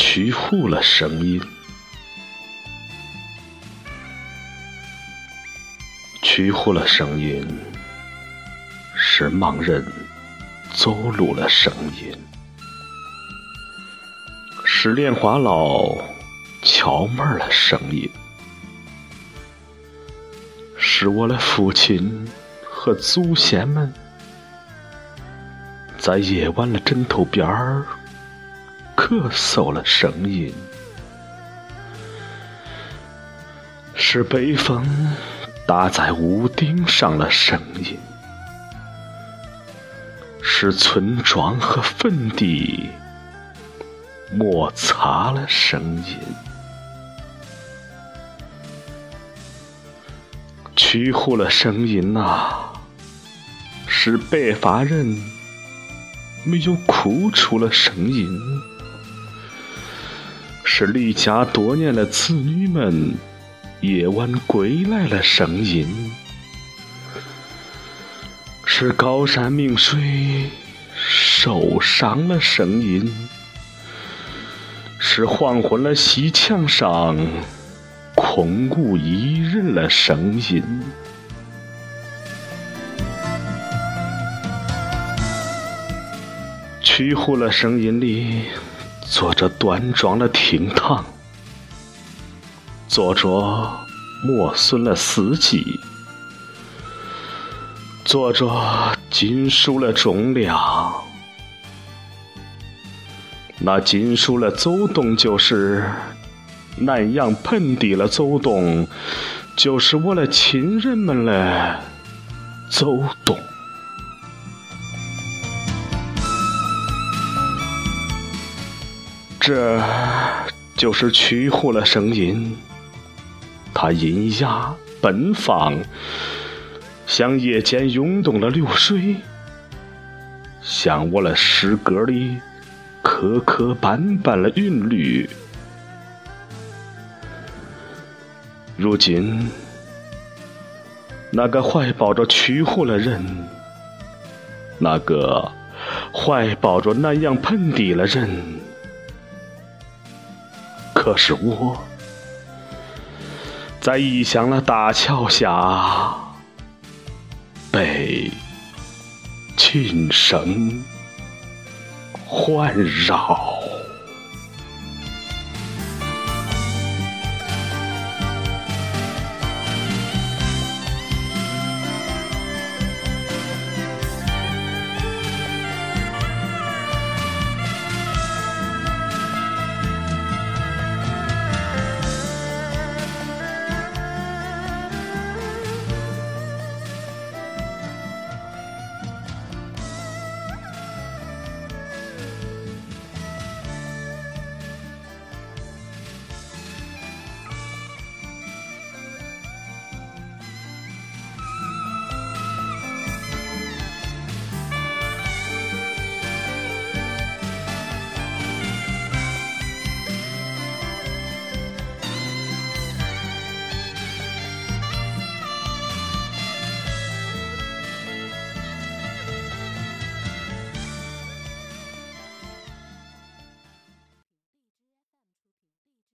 取护了声音，取护了声音，使盲人走路了声音，使莲花老敲门了声音，使我的父亲和祖先们在夜晚的枕头边儿。咳嗽了声音，是北风打在屋顶上了声音，是村庄和坟地摩擦了声音，取护了声音呐，是白发人没有哭出了声音。是离家多年的子女们夜晚归来了声音，是高山明水受伤了声音，是黄昏了西墙上空无一人了声音，曲护了声音里。坐着端庄的厅堂，坐着磨损了四季，坐着金属的重量。那金属的走动就是南阳盆地的走动，就是我的亲人们的走动。这就是曲护了声音，它阴哑奔放，像夜间涌动的流水，像我的诗歌里磕磕绊绊的韵律。如今，那个怀抱着曲护的人，那个怀抱着南阳盆地的人。可是我，在异乡的大桥下，被琴声环绕。